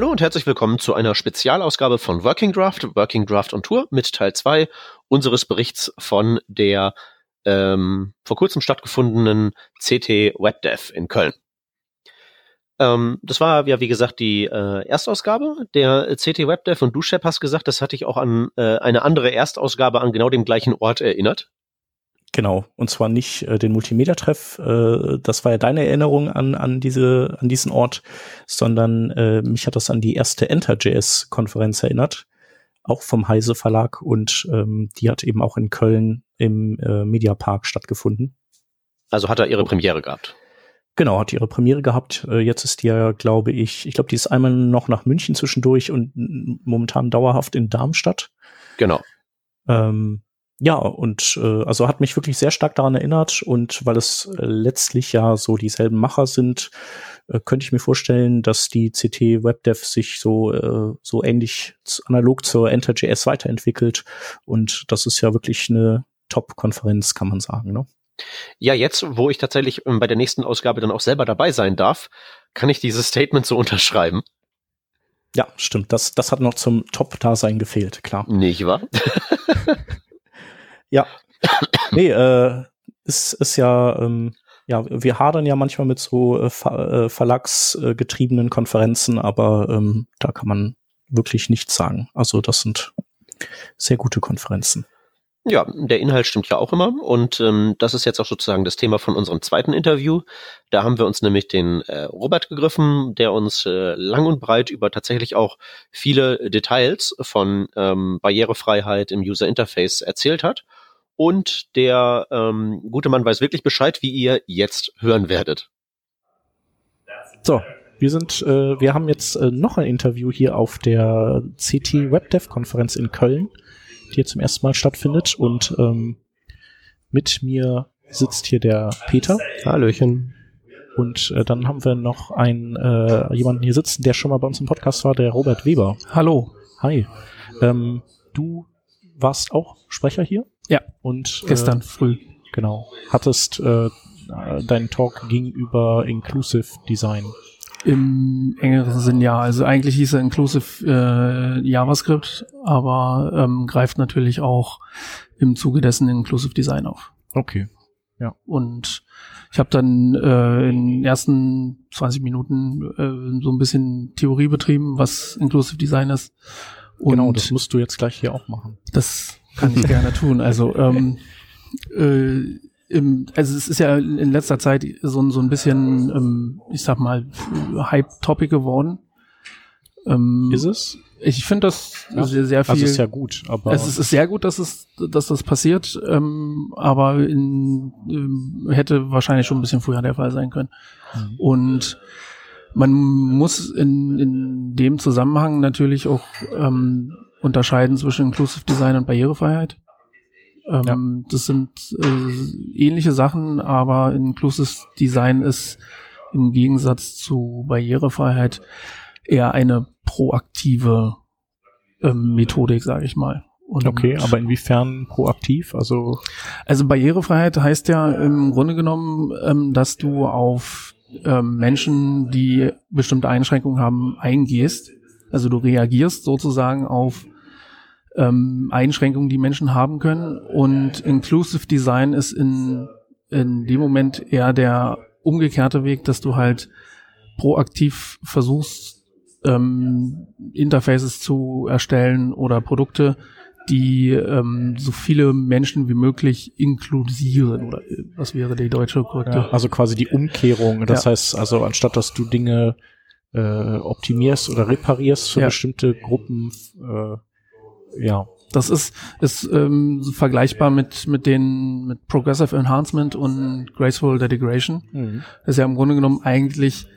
Hallo und herzlich willkommen zu einer Spezialausgabe von Working Draft, Working Draft on Tour mit Teil 2 unseres Berichts von der ähm, vor kurzem stattgefundenen CT WebDev in Köln. Ähm, das war ja, wie gesagt, die äh, Erstausgabe der CT WebDev und du, Shep, hast gesagt, das hatte ich auch an äh, eine andere Erstausgabe an genau dem gleichen Ort erinnert. Genau, und zwar nicht äh, den Multimedia-Treff, äh, das war ja deine Erinnerung an, an, diese, an diesen Ort, sondern äh, mich hat das an die erste Enter.js-Konferenz erinnert, auch vom Heise Verlag und ähm, die hat eben auch in Köln im äh, Mediapark stattgefunden. Also hat er ihre Premiere gehabt. Genau, hat ihre Premiere gehabt. Äh, jetzt ist die ja, glaube ich, ich glaube, die ist einmal noch nach München zwischendurch und momentan dauerhaft in Darmstadt. Genau. Ähm, ja, und äh, also hat mich wirklich sehr stark daran erinnert und weil es äh, letztlich ja so dieselben Macher sind, äh, könnte ich mir vorstellen, dass die CT WebDev sich so äh, so ähnlich analog zur Enter.js weiterentwickelt und das ist ja wirklich eine Top-Konferenz, kann man sagen. Ne? Ja, jetzt, wo ich tatsächlich ähm, bei der nächsten Ausgabe dann auch selber dabei sein darf, kann ich dieses Statement so unterschreiben. Ja, stimmt. Das, das hat noch zum Top-Dasein gefehlt, klar. Nicht wahr? Ja. nee, äh, ist, ist ja, ähm, ja, wir hadern ja manchmal mit so äh, Ver äh, verlagsgetriebenen Konferenzen, aber ähm, da kann man wirklich nichts sagen. Also das sind sehr gute Konferenzen. Ja, der Inhalt stimmt ja auch immer und ähm, das ist jetzt auch sozusagen das Thema von unserem zweiten Interview. Da haben wir uns nämlich den äh, Robert gegriffen, der uns äh, lang und breit über tatsächlich auch viele Details von ähm, Barrierefreiheit im User Interface erzählt hat und der ähm, gute Mann weiß wirklich Bescheid, wie ihr jetzt hören werdet. So, wir sind, äh, wir haben jetzt äh, noch ein Interview hier auf der CT WebDev Konferenz in Köln, die hier zum ersten Mal stattfindet und ähm, mit mir sitzt hier der Peter. Hallöchen. Und äh, dann haben wir noch einen äh, jemanden hier sitzen, der schon mal bei uns im Podcast war, der Robert Weber. Hallo. Hi. Ähm, du warst auch Sprecher hier? Ja. Und gestern äh, früh. Genau. Hattest äh, deinen Talk gegenüber Inclusive Design. Im engeren Sinn ja. Also eigentlich hieß er Inclusive äh, JavaScript, aber ähm, greift natürlich auch im Zuge dessen Inclusive Design auf. Okay. Ja. Und ich habe dann äh, in den ersten 20 Minuten äh, so ein bisschen Theorie betrieben, was Inclusive Design ist. Und genau, das musst du jetzt gleich hier auch machen. Das kann ich gerne tun. Also, ähm, äh, im, also es ist ja in letzter Zeit so, so ein bisschen, ähm, ich sag mal, Hype-Topic geworden. Ähm, ist es? Ich finde das ja. sehr, sehr viel. Also ist ja gut, aber es ist, ist sehr gut, dass es, dass das passiert, ähm, aber in, ähm, hätte wahrscheinlich schon ein bisschen früher der Fall sein können. Mhm. Und man muss in, in dem Zusammenhang natürlich auch ähm, unterscheiden zwischen Inclusive Design und Barrierefreiheit. Ähm, ja. Das sind äh, ähnliche Sachen, aber Inclusive Design ist im Gegensatz zu Barrierefreiheit eher eine proaktive ähm, Methodik, sage ich mal. Und okay, aber inwiefern proaktiv? Also also Barrierefreiheit heißt ja im Grunde genommen, ähm, dass du auf ähm, Menschen, die bestimmte Einschränkungen haben, eingehst. Also du reagierst sozusagen auf ähm, Einschränkungen, die Menschen haben können. Und Inclusive Design ist in, in dem Moment eher der umgekehrte Weg, dass du halt proaktiv versuchst, ähm, Interfaces zu erstellen oder Produkte, die ähm, so viele Menschen wie möglich inkludieren oder äh, was wäre die deutsche korrekte? Ja, also quasi die Umkehrung. Das ja. heißt also, anstatt dass du Dinge äh, optimierst oder reparierst für ja. bestimmte Gruppen, äh, ja. Das ist, ist ähm, vergleichbar mit, mit den mit Progressive Enhancement und Graceful Degradation. Mhm. Das ist ja im Grunde genommen eigentlich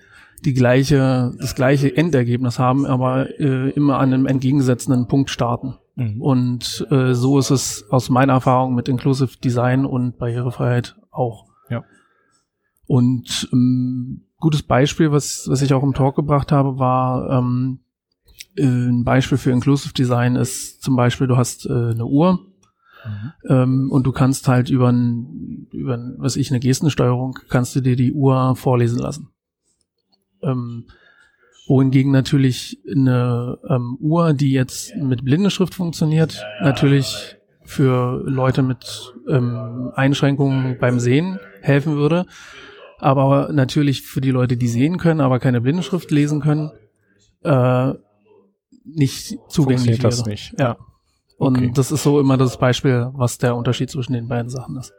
die gleiche, das gleiche Endergebnis haben, aber äh, immer an einem entgegengesetzten Punkt starten. Mhm. Und äh, so ist es aus meiner Erfahrung mit Inclusive Design und Barrierefreiheit auch. Ja. Und ähm, gutes Beispiel, was, was ich auch im Talk gebracht habe, war ähm, äh, ein Beispiel für Inclusive Design ist zum Beispiel, du hast äh, eine Uhr mhm. ähm, und du kannst halt über, ein, über ein, was ich, eine Gestensteuerung, kannst du dir die Uhr vorlesen lassen. Ähm, wohingegen natürlich eine ähm, Uhr, die jetzt mit Blindenschrift funktioniert, natürlich für Leute mit ähm, Einschränkungen beim Sehen helfen würde. Aber natürlich für die Leute, die sehen können, aber keine Blindenschrift lesen können, äh, nicht zugänglich wäre. das nicht. Ja. Und okay. das ist so immer das Beispiel, was der Unterschied zwischen den beiden Sachen ist.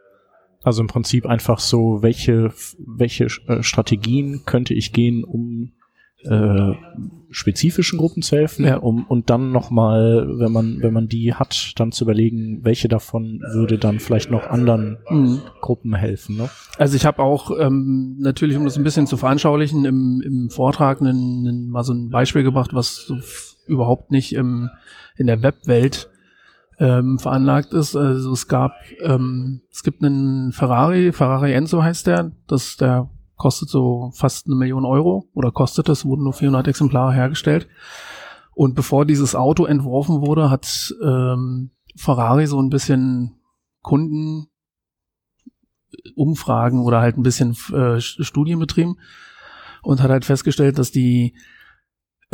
Also im Prinzip einfach so, welche, welche äh, Strategien könnte ich gehen, um äh, spezifischen Gruppen zu helfen, ja. um und dann nochmal, wenn man, wenn man die hat, dann zu überlegen, welche davon würde dann vielleicht noch anderen mhm. Gruppen helfen. Ne? Also ich habe auch ähm, natürlich, um das ein bisschen zu veranschaulichen, im, im Vortrag einen, einen, mal so ein Beispiel gebracht, was so überhaupt nicht im, in der Webwelt ähm, veranlagt ist. Also es gab, ähm, es gibt einen Ferrari, Ferrari Enzo heißt der, das der kostet so fast eine Million Euro oder kostet es, wurden nur 400 Exemplare hergestellt. Und bevor dieses Auto entworfen wurde, hat ähm, Ferrari so ein bisschen Kunden Umfragen oder halt ein bisschen äh, Studien betrieben und hat halt festgestellt, dass die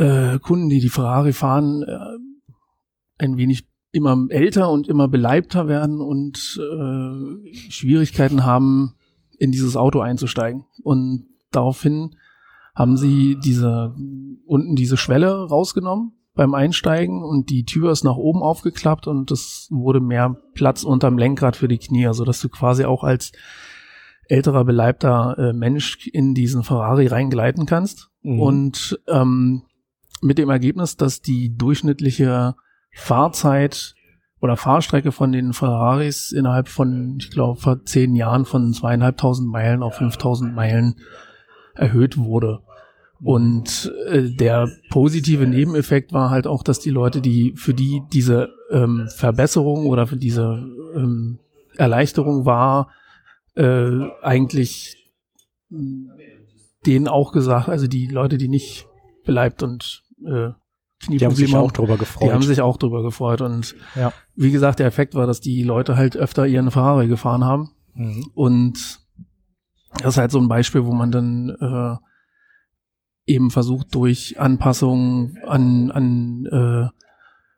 äh, Kunden, die die Ferrari fahren, äh, ein wenig immer älter und immer beleibter werden und äh, Schwierigkeiten haben, in dieses Auto einzusteigen. Und daraufhin haben sie diese unten diese Schwelle rausgenommen beim Einsteigen und die Tür ist nach oben aufgeklappt und es wurde mehr Platz unterm Lenkrad für die Knie, so dass du quasi auch als älterer beleibter äh, Mensch in diesen Ferrari reingleiten kannst. Mhm. Und ähm, mit dem Ergebnis, dass die durchschnittliche Fahrzeit oder Fahrstrecke von den Ferraris innerhalb von, ich glaube, vor zehn Jahren von zweieinhalbtausend Meilen auf 5000 Meilen erhöht wurde. Und äh, der positive Nebeneffekt war halt auch, dass die Leute, die für die diese ähm, Verbesserung oder für diese ähm, Erleichterung war, äh, eigentlich denen auch gesagt, also die Leute, die nicht beleibt und äh, die haben sich auch drüber gefreut. Die haben sich auch drüber gefreut. Und ja. wie gesagt, der Effekt war, dass die Leute halt öfter ihren Ferrari gefahren haben. Mhm. Und das ist halt so ein Beispiel, wo man dann äh, eben versucht, durch Anpassungen an, an, äh,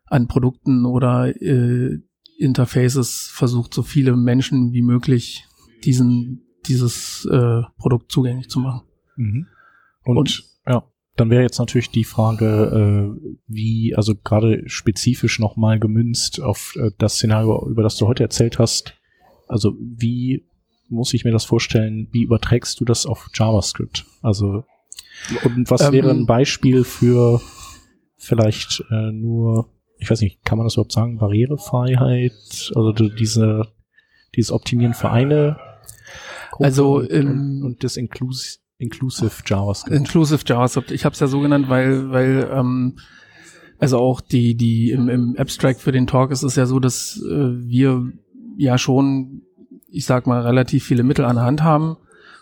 an Produkten oder äh, Interfaces versucht, so viele Menschen wie möglich diesen, dieses äh, Produkt zugänglich zu machen. Mhm. Und, Und dann wäre jetzt natürlich die Frage, äh, wie, also gerade spezifisch nochmal gemünzt auf äh, das Szenario, über das du heute erzählt hast. Also wie muss ich mir das vorstellen, wie überträgst du das auf JavaScript? Also und was ähm, wäre ein Beispiel für vielleicht äh, nur, ich weiß nicht, kann man das überhaupt sagen, Barrierefreiheit, also diese, dieses Optimieren für eine Gruppe also ähm, und das Inclus Inclusive JavaScript. Inclusive JavaScript. Ich habe es ja so genannt, weil, weil ähm, also auch die, die im, im Abstract für den Talk ist es ja so, dass äh, wir ja schon, ich sag mal, relativ viele Mittel an der Hand haben,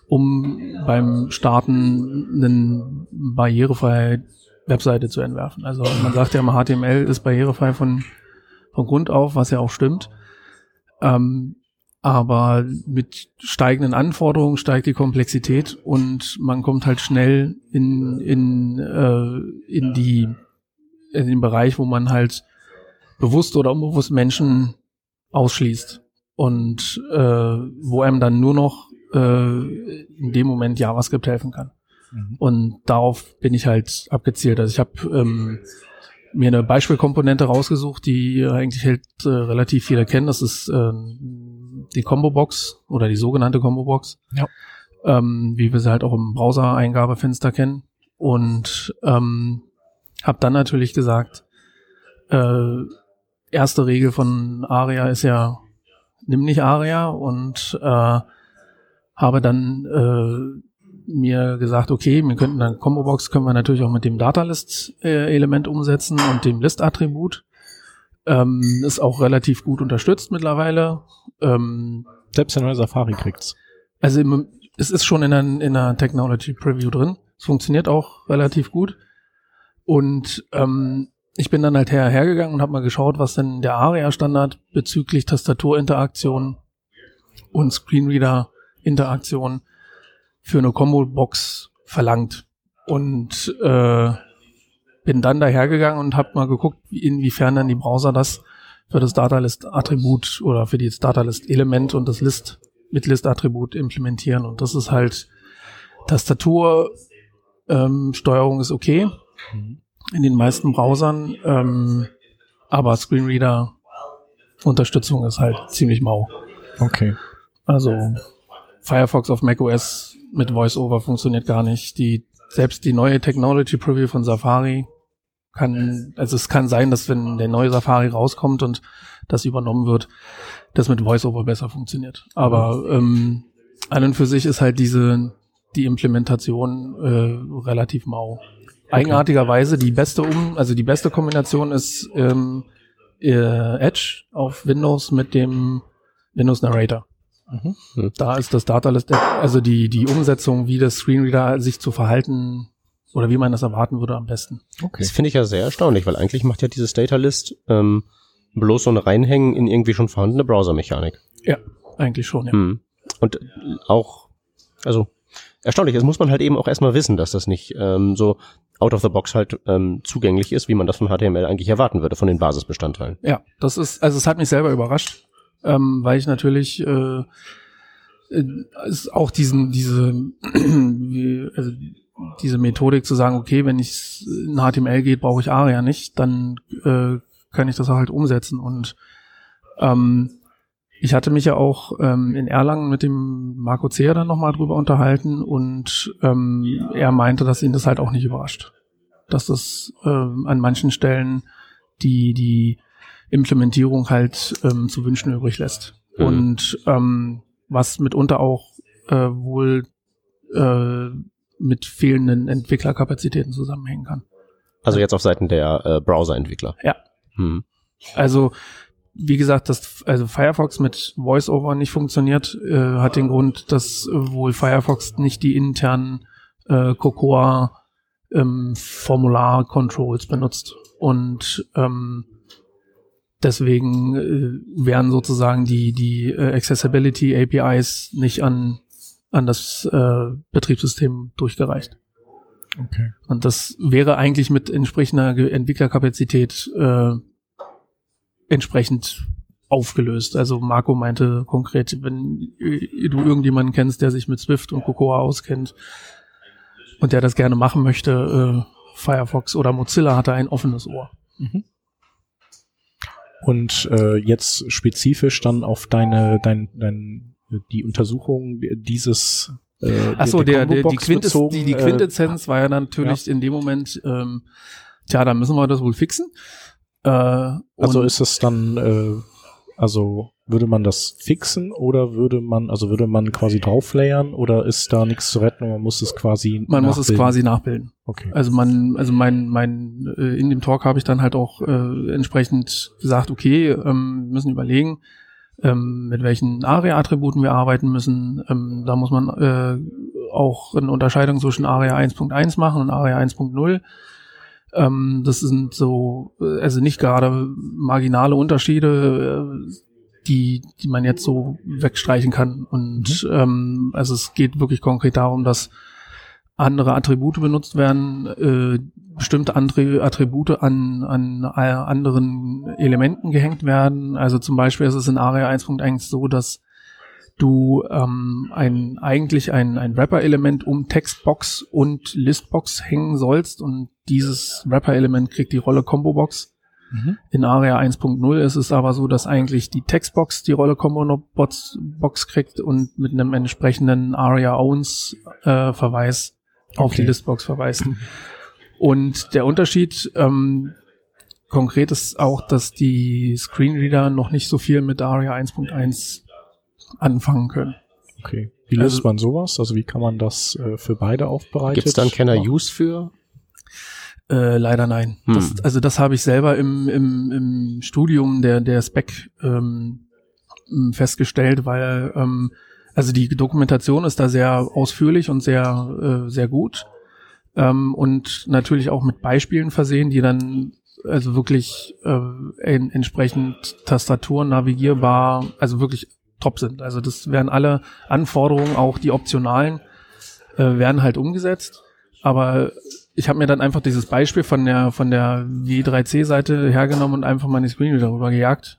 um beim Starten eine barrierefreie Webseite zu entwerfen. Also man sagt ja immer, HTML ist barrierefrei von, von Grund auf, was ja auch stimmt. Ähm, aber mit steigenden Anforderungen steigt die Komplexität und man kommt halt schnell in, in, äh, in, die, in den Bereich, wo man halt bewusst oder unbewusst Menschen ausschließt und äh, wo einem dann nur noch äh, in dem Moment JavaScript helfen kann. Mhm. Und darauf bin ich halt abgezielt. Also ich habe ähm, mir eine Beispielkomponente rausgesucht, die eigentlich halt äh, relativ viele kennen. Das ist äh, die Combo-Box oder die sogenannte Combo-Box. Ja. Ähm, wie wir sie halt auch im Browser-Eingabefenster kennen. Und ähm, habe dann natürlich gesagt, äh, erste Regel von ARIA ist ja, nimm nicht ARIA und äh, habe dann äh, mir gesagt, okay, wir könnten dann Combo-Box können wir natürlich auch mit dem Datalist-Element umsetzen und dem List-Attribut. Ähm, ist auch relativ gut unterstützt mittlerweile. Ähm, Selbst der neue Safari kriegt's. also im, es ist schon in einer, in einer Technology Preview drin. Es funktioniert auch relativ gut. Und ähm, ich bin dann halt her, hergegangen und habe mal geschaut, was denn der ARIA-Standard bezüglich Tastaturinteraktion und Screenreader-Interaktion für eine Combo-Box verlangt. Und äh, bin dann dahergegangen und habe mal geguckt, inwiefern dann die Browser das für das Datalist-Attribut oder für das Datalist-Element und das List mit List-Attribut implementieren. Und das ist halt Tastatur, ähm, Steuerung ist okay in den meisten Browsern, ähm, aber Screenreader Unterstützung ist halt ziemlich mau. Okay. Also Firefox auf macOS mit VoiceOver funktioniert gar nicht. Die selbst die neue Technology Preview von Safari kann, also es kann sein, dass wenn der neue Safari rauskommt und das übernommen wird, das mit VoiceOver besser funktioniert. Aber ähm, an und für sich ist halt diese die Implementation äh, relativ mau. Eigenartigerweise die beste um, also die beste Kombination ist ähm, äh, Edge auf Windows mit dem Windows Narrator. Mhm. Da ist das Datalist, also die die Umsetzung, wie das Screenreader sich zu verhalten oder wie man das erwarten würde, am besten. Okay. Das finde ich ja sehr erstaunlich, weil eigentlich macht ja dieses Data List ähm, bloß so ein Reinhängen in irgendwie schon vorhandene Browsermechanik. Ja, eigentlich schon. Ja. Hm. Und äh, auch, also erstaunlich, es muss man halt eben auch erstmal wissen, dass das nicht ähm, so out of the box halt ähm, zugänglich ist, wie man das von HTML eigentlich erwarten würde, von den Basisbestandteilen. Ja, das ist, also es hat mich selber überrascht, ähm, weil ich natürlich äh, äh, ist auch diesen, diese, also diese Methodik zu sagen, okay, wenn ich in HTML geht, brauche ich ARIA nicht, dann äh, kann ich das halt umsetzen. Und ähm, ich hatte mich ja auch ähm, in Erlangen mit dem Marco Zeher dann nochmal drüber unterhalten und ähm, er meinte, dass ihn das halt auch nicht überrascht. Dass das ähm, an manchen Stellen die, die Implementierung halt ähm, zu wünschen übrig lässt. Mhm. Und ähm, was mitunter auch äh, wohl äh, mit fehlenden Entwicklerkapazitäten zusammenhängen kann. Also jetzt auf Seiten der äh, Browser-Entwickler. Ja. Hm. Also wie gesagt, dass also Firefox mit VoiceOver nicht funktioniert, äh, hat den Grund, dass wohl Firefox nicht die internen äh, Cocoa ähm, Formular-Controls benutzt und ähm, deswegen äh, werden sozusagen die die äh, Accessibility APIs nicht an an das äh, Betriebssystem durchgereicht. Okay. Und das wäre eigentlich mit entsprechender Entwicklerkapazität äh, entsprechend aufgelöst. Also Marco meinte konkret, wenn du irgendjemanden kennst, der sich mit Swift und Cocoa auskennt und der das gerne machen möchte, äh, Firefox oder Mozilla hat da ein offenes Ohr. Mhm. Und äh, jetzt spezifisch dann auf deine, dein, dein, die Untersuchung dieses äh, Achso, der, der, die, Combo-Box Quintess, bezogen, die, die äh, Quintessenz war ja natürlich in dem Moment, ähm, tja, da müssen wir das wohl fixen. Äh, Also ist es dann, äh, also würde man das fixen oder würde man, also würde man quasi drauflayern oder ist da nichts zu retten und man muss es quasi man muss es nachbilden? quasi nachbilden. Okay. Also man, also mein, mein, äh, in dem Talk habe ich dann halt auch äh, entsprechend gesagt, okay, ähm, wir müssen überlegen, ähm, mit welchen ARIA-Attributen wir arbeiten müssen. Ähm, da muss man äh, auch eine Unterscheidung zwischen ARIA 1.1 machen und ARIA 1.0. Ähm, das sind so, äh, also nicht gerade marginale Unterschiede, äh, die, die man jetzt so wegstreichen kann. Und ähm, also es geht wirklich konkret darum, dass andere Attribute benutzt werden, äh, bestimmte andere Attribute an, an äh, anderen Elementen gehängt werden. Also zum Beispiel ist es in ARIA 1.1 so, dass du ähm, ein, eigentlich ein, ein Wrapper-Element um Textbox und Listbox hängen sollst und dieses Wrapper-Element kriegt die Rolle Combo-Box. Mhm. In ARIA 1.0 ist es aber so, dass eigentlich die Textbox die Rolle Combo-Box Box kriegt und mit einem entsprechenden ARIA Owns äh, Verweis auf Okay. die Listbox verweist. Und der Unterschied ähm, konkret ist auch, dass die Screenreader noch nicht so viel mit ARIA 1.1 anfangen können. Okay. Wie löst also, man sowas? Also wie kann man das äh, für beide aufbereiten? Gibt es dann Kenner Use für? Äh, leider nein. Hm. Das, also das habe ich selber im, im, im Studium der, der Spec ähm, festgestellt, weil ähm, also die Dokumentation ist da sehr ausführlich und sehr, äh, sehr gut. Ähm, und natürlich auch mit Beispielen versehen, die dann also wirklich äh, in, entsprechend Tastatur navigierbar, also wirklich top sind. Also das werden alle Anforderungen, auch die optionalen, äh, werden halt umgesetzt. Aber ich habe mir dann einfach dieses Beispiel von der von der W3C-Seite hergenommen und einfach meine Screen darüber gejagt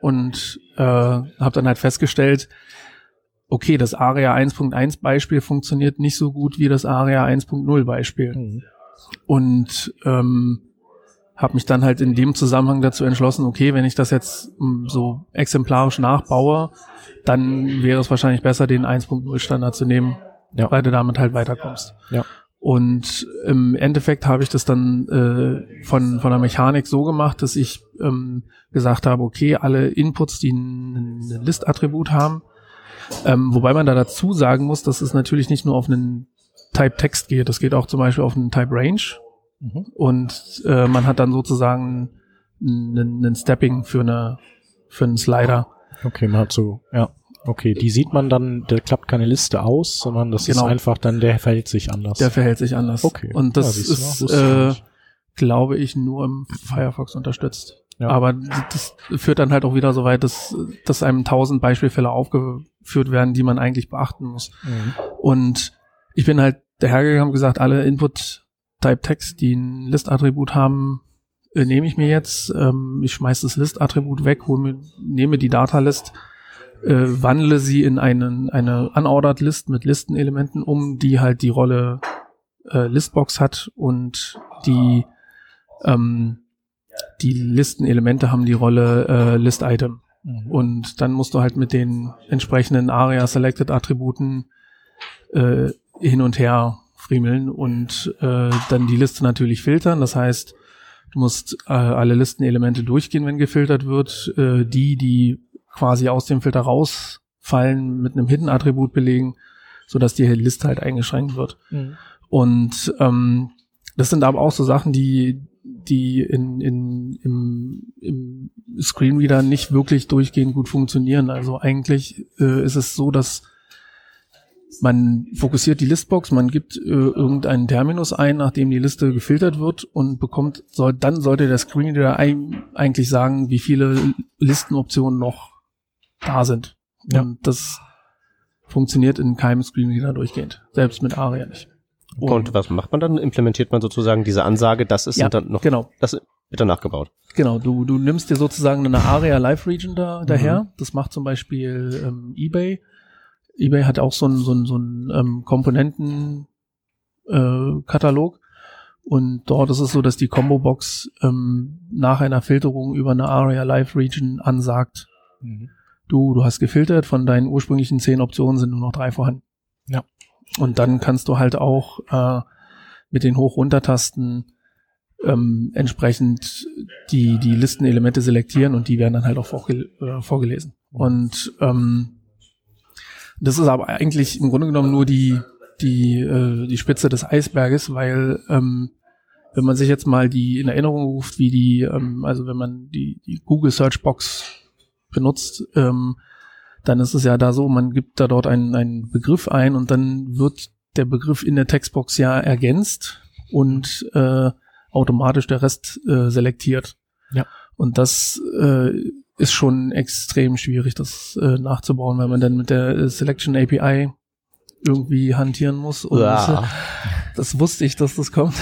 und äh, habe dann halt festgestellt, okay, das ARIA 1.1 Beispiel funktioniert nicht so gut wie das ARIA 1.0 Beispiel. Mhm. Und ähm, habe mich dann halt in dem Zusammenhang dazu entschlossen, okay, wenn ich das jetzt hm, so exemplarisch nachbaue, dann wäre es wahrscheinlich besser, den 1.0 Standard zu nehmen, ja. weil du damit halt weiterkommst. Ja. Und im Endeffekt habe ich das dann äh, von, von der Mechanik so gemacht, dass ich ähm, gesagt habe, okay, alle Inputs, die ein, ein List-Attribut haben, ähm, wobei man da dazu sagen muss, dass es natürlich nicht nur auf einen Type Text geht, das geht auch zum Beispiel auf einen Type Range. Mhm. Und äh, man hat dann sozusagen einen, einen Stepping für eine für einen Slider. Okay, man hat so, ja. Okay, die sieht man dann, der klappt keine Liste aus, sondern das genau. ist einfach dann, der verhält sich anders. Der verhält sich anders. Okay. Und das ja, ist, äh, glaube ich, nur im Firefox unterstützt. Ja. Aber das führt dann halt auch wieder so weit, dass, dass einem tausend Beispielfälle aufgeführt werden, die man eigentlich beachten muss. Mhm. Und ich bin halt dahergegangen und gesagt, alle Input-Type-Text, die ein List-Attribut haben, äh, nehme ich mir jetzt. Ähm, ich schmeiße das List-Attribut weg, hole mir, nehme die Data-List, äh, wandle sie in einen, eine unordered List mit Listenelementen um, die halt die Rolle äh, Listbox hat und die ähm, die Listenelemente haben die Rolle äh, List-Item. Mhm. Und dann musst du halt mit den entsprechenden ARIA-Selected-Attributen äh, hin und her friemeln und äh, dann die Liste natürlich filtern. Das heißt, du musst äh, alle Listenelemente durchgehen, wenn gefiltert wird. Äh, die, die quasi aus dem Filter rausfallen, mit einem Hidden-Attribut belegen, sodass die Liste halt eingeschränkt wird. Mhm. Und ähm, das sind aber auch so Sachen, die die in, in, im, im Screenreader nicht wirklich durchgehend gut funktionieren. Also eigentlich äh, ist es so, dass man fokussiert die Listbox, man gibt äh, irgendeinen Terminus ein, nachdem die Liste gefiltert wird und bekommt, soll, dann sollte der Screenreader ein, eigentlich sagen, wie viele Listenoptionen noch da sind. Ja. Und das funktioniert in keinem Screenreader durchgehend, selbst mit ARIA nicht. Und was macht man dann? Implementiert man sozusagen diese Ansage, das ist ja, dann noch, genau. das wird dann nachgebaut. Genau, du, du nimmst dir sozusagen eine Area Live Region da, daher. Mhm. Das macht zum Beispiel ähm, eBay. eBay hat auch so einen so einen, so einen ähm, Komponenten äh. Und dort ist es so, dass die Combo Box ähm, nach einer Filterung über eine Area Live Region ansagt, mhm. du, du hast gefiltert, von deinen ursprünglichen zehn Optionen sind nur noch drei vorhanden. Ja. Und dann kannst du halt auch äh, mit den Hoch-Runter-Tasten ähm, entsprechend die, die Listenelemente selektieren und die werden dann halt auch vorge äh, vorgelesen. Und ähm, das ist aber eigentlich im Grunde genommen nur die, die, äh, die Spitze des Eisberges, weil ähm, wenn man sich jetzt mal die in Erinnerung ruft, wie die, ähm, also wenn man die, die Google Search Box benutzt, ähm, dann ist es ja da so, man gibt da dort einen, einen Begriff ein und dann wird der Begriff in der Textbox ja ergänzt und äh, automatisch der Rest äh, selektiert. Ja. Und das äh, ist schon extrem schwierig, das äh, nachzubauen, weil man dann mit der Selection API irgendwie hantieren muss. Und ja. Das wusste ich, dass das kommt.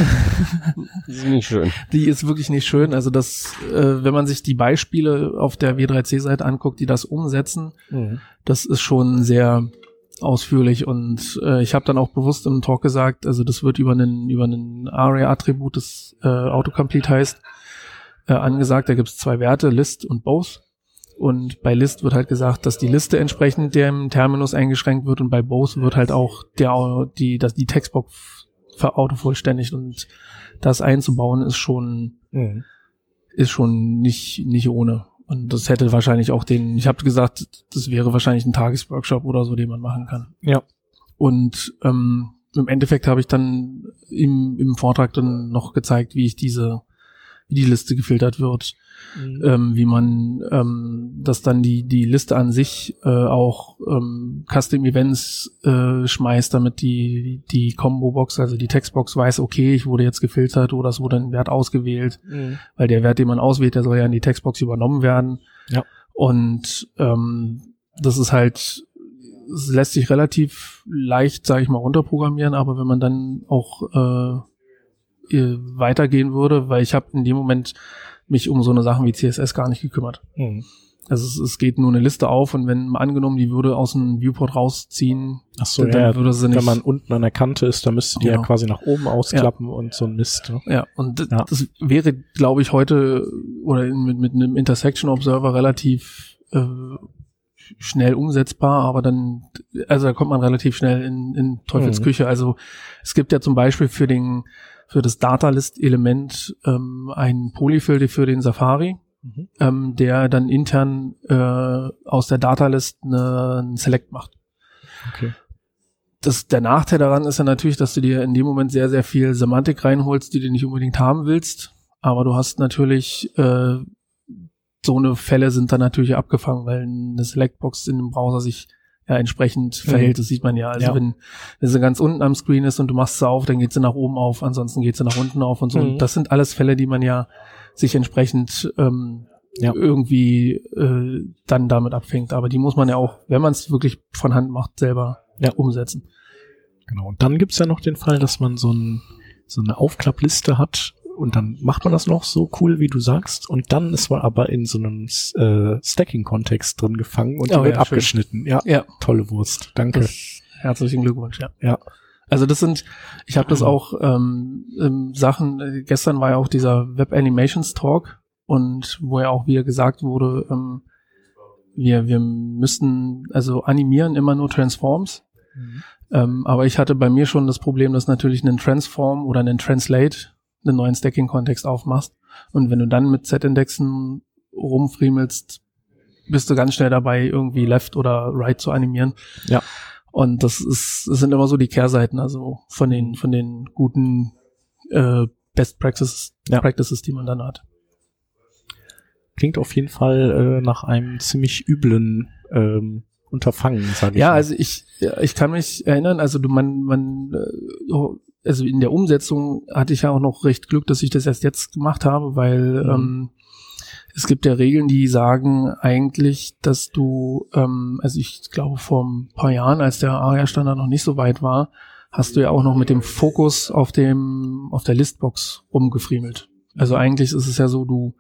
Die ist nicht schön. Die ist wirklich nicht schön. Also das, äh, wenn man sich die Beispiele auf der W3C-Seite anguckt, die das umsetzen, mhm. das ist schon sehr ausführlich und äh, ich habe dann auch bewusst im Talk gesagt, also das wird über einen über einen ARIA-Attribut, das äh, Autocomplete heißt, äh, angesagt. Da gibt es zwei Werte, List und Both. Und bei List wird halt gesagt, dass die Liste entsprechend dem Terminus eingeschränkt wird und bei Both wird halt auch der, die, dass die Textbox verautovollständigt und das einzubauen ist schon, mhm. ist schon nicht, nicht ohne. Und das hätte wahrscheinlich auch den, ich habe gesagt, das wäre wahrscheinlich ein Tagesworkshop oder so, den man machen kann. Ja. Und ähm, im Endeffekt habe ich dann im, im Vortrag dann noch gezeigt, wie ich diese, wie die Liste gefiltert wird, Mhm. ähm, wie man ähm, dass dann die die Liste an sich äh, auch ähm, Custom Events äh, schmeißt, damit die die Combo Box, also die Textbox weiß, okay, ich wurde jetzt gefiltert oder es wurde ein Wert ausgewählt, Mhm. weil der Wert, den man auswählt, der soll ja in die Textbox übernommen werden. Ja. Und ähm, das ist halt es lässt sich relativ leicht, sage ich mal, runterprogrammieren, aber wenn man dann auch äh, weitergehen würde, weil ich habe in dem Moment mich um so eine Sachen wie CSS gar nicht gekümmert. Mhm. Also es, es geht nur eine Liste auf und wenn angenommen, die würde aus dem Viewport rausziehen, Ach so, dann ja, würde sie nicht. wenn man unten an der Kante ist, dann müsste die ja Genau. quasi nach oben ausklappen und so ein Mist. Ne? ja, und Ja. das wäre, glaube ich, heute oder mit, mit einem Intersection Observer relativ äh, schnell umsetzbar, aber dann, also da kommt man relativ schnell in, in Teufels Mhm. Also es gibt ja zum Beispiel für den für das Data List Element ähm, ein Polyfill für den Safari. Mhm. ähm, der dann intern äh, aus der Datalist eine, einen Select macht. Okay. Das, der Nachteil daran ist ja natürlich, dass du dir in dem Moment sehr, sehr viel Semantik reinholst, die du nicht unbedingt haben willst. Aber du hast natürlich, äh, so eine Fälle sind dann natürlich abgefangen, weil eine Selectbox in dem Browser sich ja entsprechend verhält. Das sieht man ja. Also Ja. wenn, wenn sie ganz unten am Screen ist und du machst sie auf, dann geht sie nach oben auf, ansonsten geht sie nach unten auf und so. Mhm. Und das sind alles Fälle, die man ja sich entsprechend ähm, Ja. irgendwie äh, dann damit abfängt. Aber die muss man ja auch, wenn man es wirklich von Hand macht, selber Ja. umsetzen. Genau. Und dann gibt's ja noch den Fall, dass man so, ein, so eine Aufklappliste hat und dann macht man das noch so cool, wie du sagst. Und dann ist man aber in so einem äh, Stacking-Kontext drin gefangen und Oh wird ja, abgeschnitten. Ja, Ja, tolle Wurst. Danke. das, herzlichen Glückwunsch, ja. Ja. Also das sind, ich habe das auch ähm, ähm, Sachen, äh, gestern war ja auch dieser Web Animations Talk und wo ja auch wieder gesagt wurde, ähm, wir, wir müssten also animieren immer nur Transforms. Ähm, aber ich hatte bei mir schon das Problem, dass natürlich einen Transform oder einen Translate einen neuen Stacking-Kontext aufmachst. Und wenn du dann mit Z-Indexen rumfriemelst, bist du ganz schnell dabei, irgendwie Left oder Right zu animieren. Ja. Und das ist, das sind immer so die Kehrseiten, also von den, von den guten äh, Best Practices, Ja. Practices, die man dann hat. Klingt auf jeden Fall äh, nach einem ziemlich üblen ähm, Unterfangen, sage ich Ja, mal. also ich, ich kann mich erinnern, also du, man, man, äh, also in der Umsetzung hatte ich ja auch noch recht Glück, dass ich das erst jetzt gemacht habe, weil Mhm. ähm, es gibt ja Regeln, die sagen eigentlich, dass du, ähm, also ich glaube vor ein paar Jahren, als der ARIA-Standard noch nicht so weit war, hast du ja auch noch mit dem Fokus auf dem, auf der Listbox rumgefriemelt. Also eigentlich ist es ja so, du,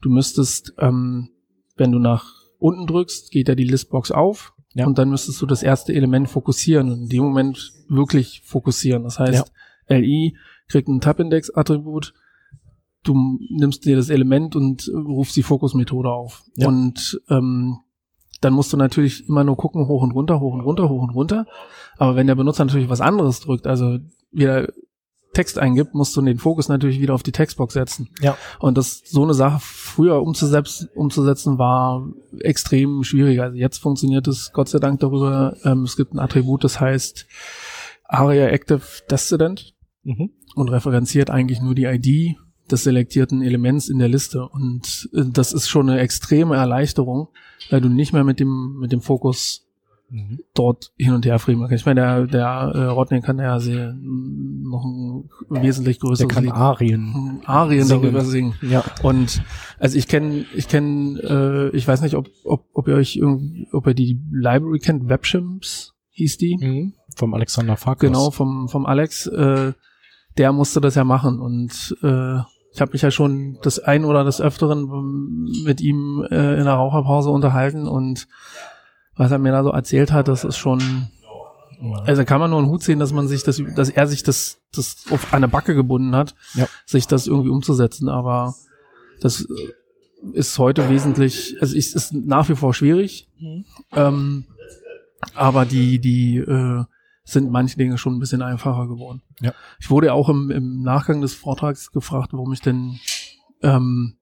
du müsstest, ähm, wenn du nach unten drückst, geht ja die Listbox auf Ja. und dann müsstest du das erste Element fokussieren und in dem Moment wirklich fokussieren. Das heißt, LI kriegt ein Tab-Index-Attribut, du nimmst dir das Element und äh, rufst die Fokus-Methode auf. Ja. Und ähm, dann musst du natürlich immer nur gucken, hoch und runter, hoch und runter, hoch und runter. Aber wenn der Benutzer natürlich was anderes drückt, also wieder Text eingibt, musst du den Fokus natürlich wieder auf die Textbox setzen. Ja. Und das so eine Sache früher umzusetzen, umzusetzen war extrem schwierig. Also jetzt funktioniert es Gott sei Dank darüber. Ähm, es gibt ein Attribut, das heißt ARIA Active Descendant Mhm. und referenziert eigentlich nur die ID des selektierten Elements in der Liste. Und äh, das ist schon eine extreme Erleichterung, weil du nicht mehr mit dem, mit dem Fokus Mhm. dort hin und her friemeln kannst. Ich meine, der, der äh, Rodney kann ja sehr, mm, noch ein wesentlich Der größeres kann Lied- Arien. Arien singen. darüber singen. Ja. Und also ich kenne, ich kenne, äh, ich weiß nicht, ob, ob, ob ihr euch irgendwie, ob ihr die Library kennt, Webshims hieß die. Mhm. Vom Alexander Farkas. Genau, vom, vom Alex, äh, der musste das ja machen. Und äh, ich habe mich ja schon das ein oder das Öfteren mit ihm äh, in der Raucherpause unterhalten und was er mir da so erzählt hat, das ist schon, also kann man nur einen Hut sehen, dass man sich das, dass er sich das, das auf eine Backe gebunden hat, Ja. sich das irgendwie umzusetzen. Aber das ist heute wesentlich, also es ist nach wie vor schwierig. Mhm. Ähm, aber die, die äh, sind manche Dinge schon ein bisschen einfacher geworden. Ja. Ich wurde auch im, im Nachgang des Vortrags gefragt, warum ich denn ähm,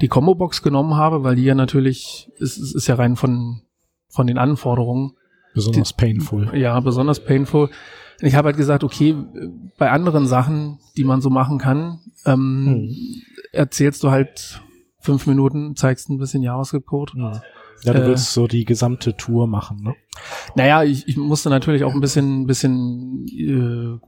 die Combo-Box genommen habe, weil die ja natürlich, es, es ist ja rein von, von den Anforderungen. Besonders die, painful. Ja, besonders painful. Ich habe halt gesagt, okay, bei anderen Sachen, die man so machen kann, ähm, hm. erzählst du halt fünf Minuten, zeigst ein bisschen JavaScript-Code. Hm. Ja, du äh, willst so die gesamte Tour machen, ne? Naja, ich, ich musste natürlich auch ein bisschen, bisschen äh,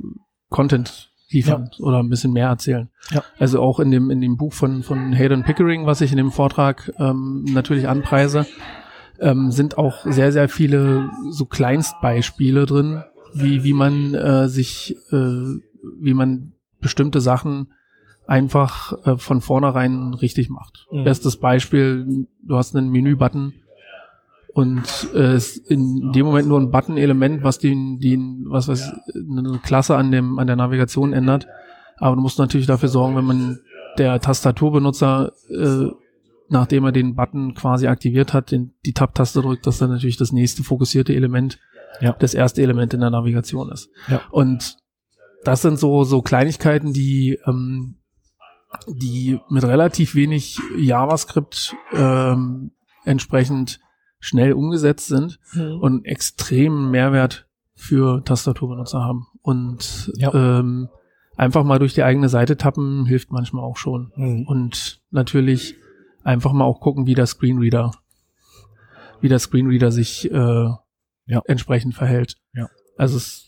Content liefern ja. oder ein bisschen mehr erzählen. Ja. Also auch in dem in dem Buch von von Hayden Pickering, was ich in dem Vortrag ähm, natürlich anpreise, ähm, sind auch sehr sehr viele so Kleinstbeispiele drin, wie wie man äh, sich äh, wie man bestimmte Sachen einfach äh, von vornherein richtig macht. Mhm. Bestes Beispiel, du hast einen Menü-Button und äh, ist in dem Moment nur ein Button-Element, was den, den, was was eine Klasse an dem an der Navigation ändert. Aber du musst natürlich dafür sorgen, wenn man der Tastaturbenutzer äh, nachdem er den Button quasi aktiviert hat, den, die Tab-Taste drückt, dass dann natürlich das nächste fokussierte Element ja. das erste Element in der Navigation ist. Ja. Und das sind so so Kleinigkeiten, die ähm, die mit relativ wenig JavaScript ähm, entsprechend schnell umgesetzt sind mhm. und extremen Mehrwert für Tastaturbenutzer haben. Und ja. ähm, einfach mal durch die eigene Seite tappen hilft manchmal auch schon. Mhm. Und natürlich einfach mal auch gucken, wie der Screenreader, wie der Screenreader sich äh, ja. entsprechend verhält. Ja. Also es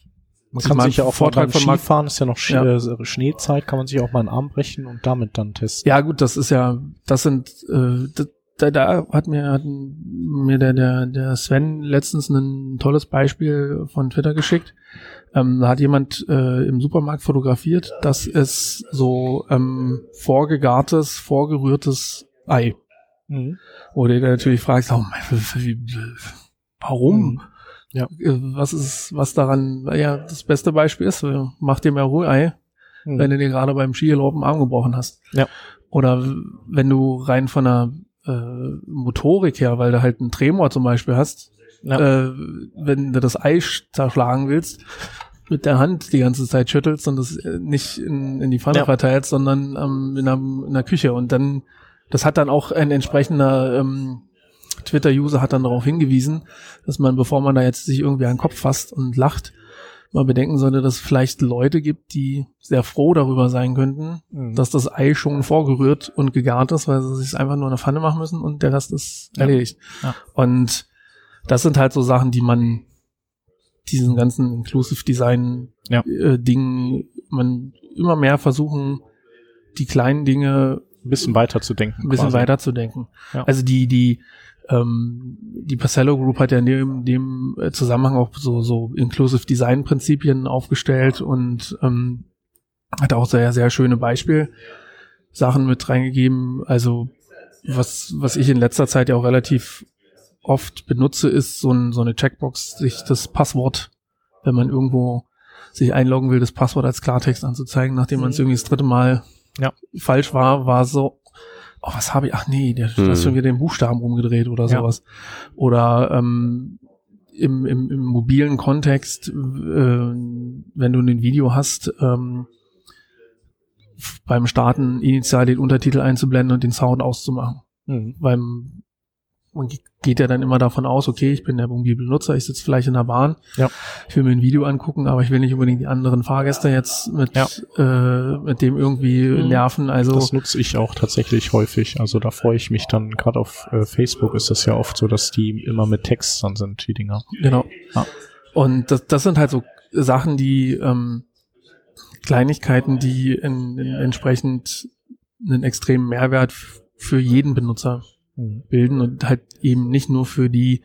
man kann sich ja auch Vortrag von Skifahren, ist ja noch Sch ja. Äh, Schneezeit, kann man sich auch mal einen Arm brechen und damit dann testen. Ja gut, das ist ja, das sind, äh, da, da hat mir, hat mir der, der, der Sven letztens ein tolles Beispiel von Twitter geschickt. Ähm, da hat jemand äh, im Supermarkt fotografiert, dass es so ähm, vorgegartes, vorgerührtes Ei. Mhm. Wo du natürlich fragst, oh, warum? Mhm. Ja. Äh, was ist, was daran, ja, das beste Beispiel ist, äh, mach dir mehr Rührei, hm. wenn du dir gerade beim Skilopen Arm gebrochen hast. Ja. Oder wenn du rein von der äh, Motorik her, weil du halt einen Tremor zum Beispiel hast, ja. äh, wenn du das Ei zerschlagen willst, mit der Hand die ganze Zeit schüttelst und das äh, nicht in, in die Pfanne ja. verteilst, sondern ähm, in, der, in der Küche. Und dann, das hat dann auch ein entsprechender ähm, Twitter-User hat dann darauf hingewiesen, dass man, bevor man da jetzt sich irgendwie an den Kopf fasst und lacht, mal bedenken sollte, dass es vielleicht Leute gibt, die sehr froh darüber sein könnten, mhm. dass das Ei schon vorgerührt und gegart ist, weil sie sich einfach nur in der Pfanne machen müssen und der Rest ist ja. erledigt. Ja. Und das sind halt so Sachen, die man diesen ganzen Inclusive Design ja. äh, Dingen, man immer mehr versuchen, die kleinen Dinge ein bisschen weiter zu denken. Ein bisschen quasi. weiter zu denken. Ja. Also die, die, ähm, die Pacello Group hat ja in dem, dem Zusammenhang auch so, so Inclusive Design Prinzipien aufgestellt und ähm, hat auch sehr, sehr schöne Beispiel Sachen mit reingegeben. Also was, was ich in letzter Zeit ja auch relativ oft benutze, ist so, ein, so eine Checkbox, sich das Passwort, wenn man irgendwo sich einloggen will, das Passwort als Klartext anzuzeigen, nachdem man es mhm. irgendwie das dritte Mal ja. falsch war, war so, oh, was habe ich? Ach nee, der hm. hat schon wieder den Buchstaben umgedreht oder sowas. Ja. Oder ähm, im, im, im mobilen Kontext, äh, wenn du ein Video hast, ähm, beim Starten initial den Untertitel einzublenden und den Sound auszumachen. Mhm. Beim man geht ja dann immer davon aus, okay, ich bin der Mobilbenutzer, ich sitze vielleicht in der Bahn, ja. ich will mir ein Video angucken, aber ich will nicht unbedingt die anderen Fahrgäste jetzt mit, ja. äh, mit dem irgendwie mhm. nerven. Also das nutze ich auch tatsächlich häufig. Also da freue ich mich dann, gerade auf äh, Facebook ist das ja oft so, dass die immer mit Text dann sind, die Dinger. Genau. Ja. Und das, das sind halt so Sachen, die ähm, Kleinigkeiten, die in, in entsprechend einen extremen Mehrwert für jeden Benutzer bilden und halt eben nicht nur für die,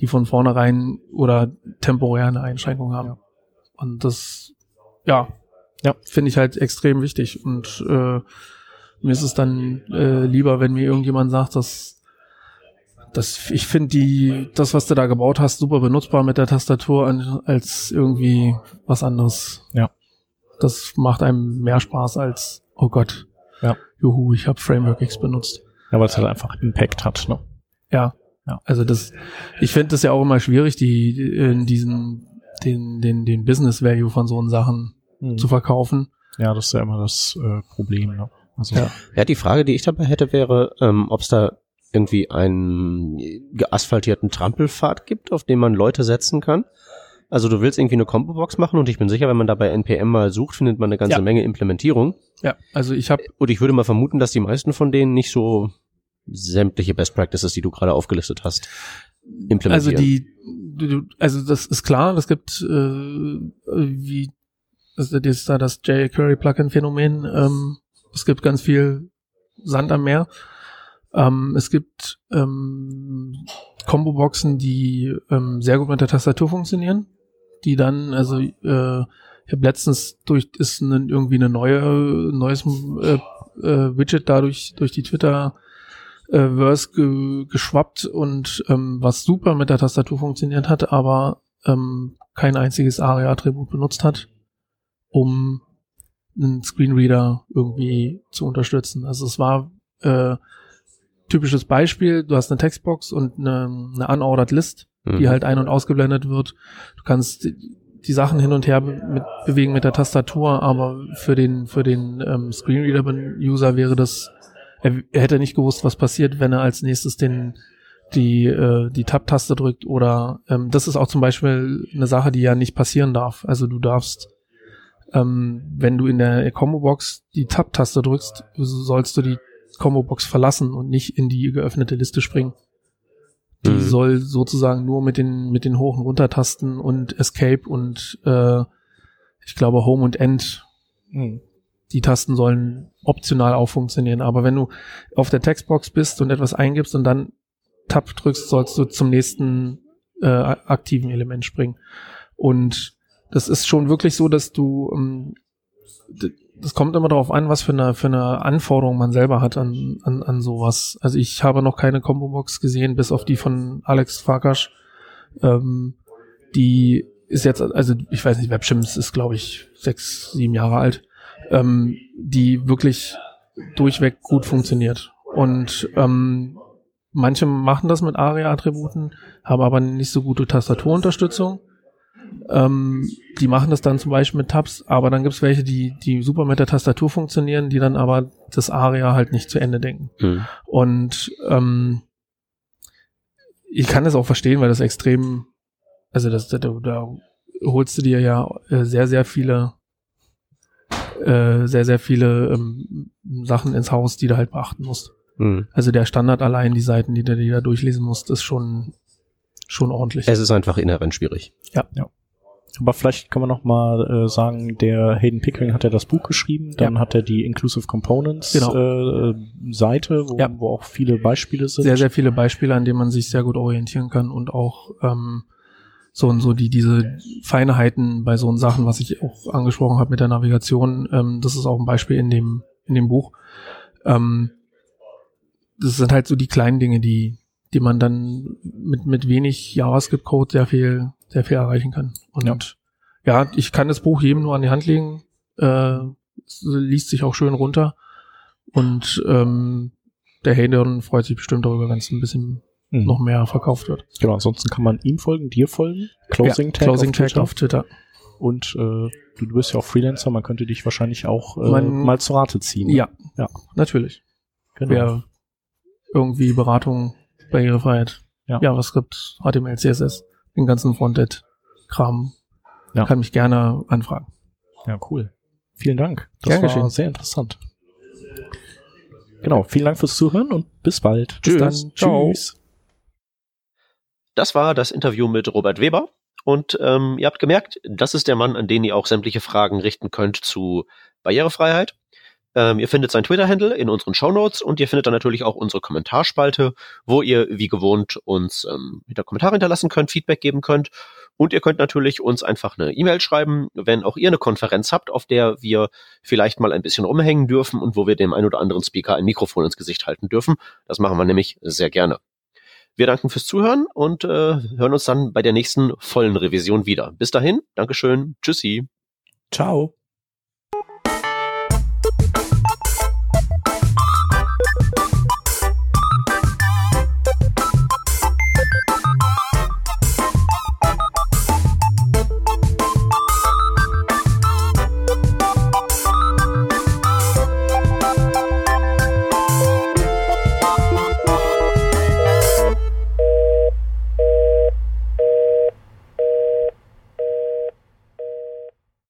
die von vornherein oder temporär eine Einschränkung haben. Ja. Und das, ja, ja, finde ich halt extrem wichtig. Und äh, mir ist es dann äh, lieber, wenn mir irgendjemand sagt, dass dass ich finde die das was du da gebaut hast super benutzbar mit der Tastatur an, als irgendwie was anderes. Ja. Das macht einem mehr Spaß als oh Gott. Ja. Juhu, ich habe Framework X benutzt. Ja, weil es halt einfach Impact hat, ne? Ja. Ja. Also das, ich finde das ja auch immer schwierig, die, in diesen, den, den, den Business Value von so Sachen mhm. zu verkaufen. Ja, das ist ja immer das äh, Problem, ne? Also, ja. ja, die Frage, die ich dabei hätte, wäre, ähm, ob es da irgendwie einen geasphaltierten Trampelpfad gibt, auf den man Leute setzen kann. Also du willst irgendwie eine Combo-Box machen und ich bin sicher, wenn man da bei NPM mal sucht, findet man eine ganze Ja. Menge Implementierung. Ja, also ich habe Und ich würde mal vermuten, dass die meisten von denen nicht so sämtliche Best Practices, die du gerade aufgelistet hast, implementieren. Also die, also das ist klar, es gibt äh, wie das das ist da das jQuery Plugin Phänomen. Ähm, es gibt ganz viel Sand am Meer. Ähm, es gibt ähm, Combo-Boxen, die ähm, sehr gut mit der Tastatur funktionieren, die dann, also äh, ich habe letztens durch ist eine, irgendwie eine neue neues äh, äh, Widget dadurch durch die Twitter äh, Verse ge geschwappt und ähm, was super mit der Tastatur funktioniert hat, aber ähm, kein einziges ARIA-Attribut benutzt hat, um einen Screenreader irgendwie zu unterstützen. Also es war äh, typisches Beispiel, du hast eine Textbox und eine, eine unordered List, Mhm. die halt ein- und ausgeblendet wird. Du kannst die, die Sachen hin und her be mit, bewegen mit der Tastatur, aber für den, für den ähm, Screenreader-User wäre das, er, er hätte nicht gewusst, was passiert, wenn er als nächstes den, die, äh, die Tab-Taste drückt oder ähm, das ist auch zum Beispiel eine Sache, die ja nicht passieren darf. Also du darfst, ähm, wenn du in der Combo-Box die Tab-Taste drückst, sollst du die Combo-Box verlassen und nicht in die geöffnete Liste springen. Die Mhm. soll sozusagen nur mit den, mit den Hoch- und Runtertasten und Escape und äh, ich glaube Home und End hm. Die Tasten sollen optional auch funktionieren. Aber wenn du auf der Textbox bist und etwas eingibst und dann Tab drückst, sollst du zum nächsten äh, aktiven Element springen. Und das ist schon wirklich so, dass du ähm, das kommt immer darauf an, was für eine, für eine Anforderung man selber hat an, an, an sowas. Also ich habe noch keine Combo-Box gesehen, bis auf die von Alex Farkasch. Ähm, die ist jetzt, also ich weiß nicht, WebShims ist, glaube ich, sechs, sieben Jahre alt, ähm, die wirklich durchweg gut funktioniert. Und ähm, manche machen das mit ARIA-Attributen, haben aber nicht so gute Tastaturunterstützung. Ähm, die machen das dann zum Beispiel mit Tabs, aber dann gibt's welche, die, die super mit der Tastatur funktionieren, die dann aber das ARIA halt nicht zu Ende denken. Mhm. Und ähm, ich kann das auch verstehen, weil das extrem, also das, da, da holst du dir ja äh, sehr, sehr viele, äh, sehr, sehr viele ähm, Sachen ins Haus, die du halt beachten musst. Mhm. Also der Standard allein, die Seiten, die du dir da durchlesen musst, ist schon, schon ordentlich. Es ist einfach inhärent schwierig. Aber vielleicht kann man noch mal äh, sagen, der Hayden Pickering hat ja das Buch geschrieben, dann hat er die Inclusive Components Genau. äh, Seite, wo, Ja. wo auch viele Beispiele sind. sehr, sehr viele Beispiele, an denen man sich sehr gut orientieren kann und auch ähm, so und so die diese Feinheiten bei so Sachen, was ich auch angesprochen habe mit der Navigation, ähm, das ist auch ein Beispiel in dem in dem Buch. Ähm, das sind halt so die kleinen Dinge, die die man dann mit mit wenig JavaScript-Code sehr viel sehr viel erreichen kann. Und ja. ich kann das Buch jedem nur an die Hand legen. Äh, es liest sich auch schön runter und ähm, der Hayden freut sich bestimmt darüber, wenn es ein bisschen Mhm. noch mehr verkauft wird. Genau, ansonsten kann man ihm folgen, dir folgen, Closing ja, Tag, Closing auf Tag Twitter. auf Twitter. Und äh, du, du bist ja auch Freelancer, man könnte dich wahrscheinlich auch äh, Man- mal zu Rate ziehen. ne? Ja, Ja. natürlich. genau. Wer irgendwie Beratung, Barrierefreiheit, Ja. JavaScript, HTML, CSS, den ganzen Frontend-Kram, Ja. kann mich gerne anfragen. Ja, cool. Vielen Dank. Das Gern war geschehen. sehr interessant. Genau, vielen Dank fürs Zuhören und bis bald. Bis Tschüss. dann. Ciao. Tschüss. Das war das Interview mit Robert Weber. Und ähm, ihr habt gemerkt, das ist der Mann, an den ihr auch sämtliche Fragen richten könnt zu Barrierefreiheit. Ähm, ihr findet sein Twitter-Handle in unseren Shownotes und ihr findet dann natürlich auch unsere Kommentarspalte, wo ihr wie gewohnt uns ähm, wieder Kommentare hinterlassen könnt, Feedback geben könnt. Und ihr könnt natürlich uns einfach eine E-Mail schreiben, wenn auch ihr eine Konferenz habt, auf der wir vielleicht mal ein bisschen rumhängen dürfen und wo wir dem ein oder anderen Speaker ein Mikrofon ins Gesicht halten dürfen. Das machen wir nämlich sehr gerne. Wir danken fürs Zuhören und äh, hören uns dann bei der nächsten vollen Revision wieder. Bis dahin, Dankeschön, tschüssi. Ciao.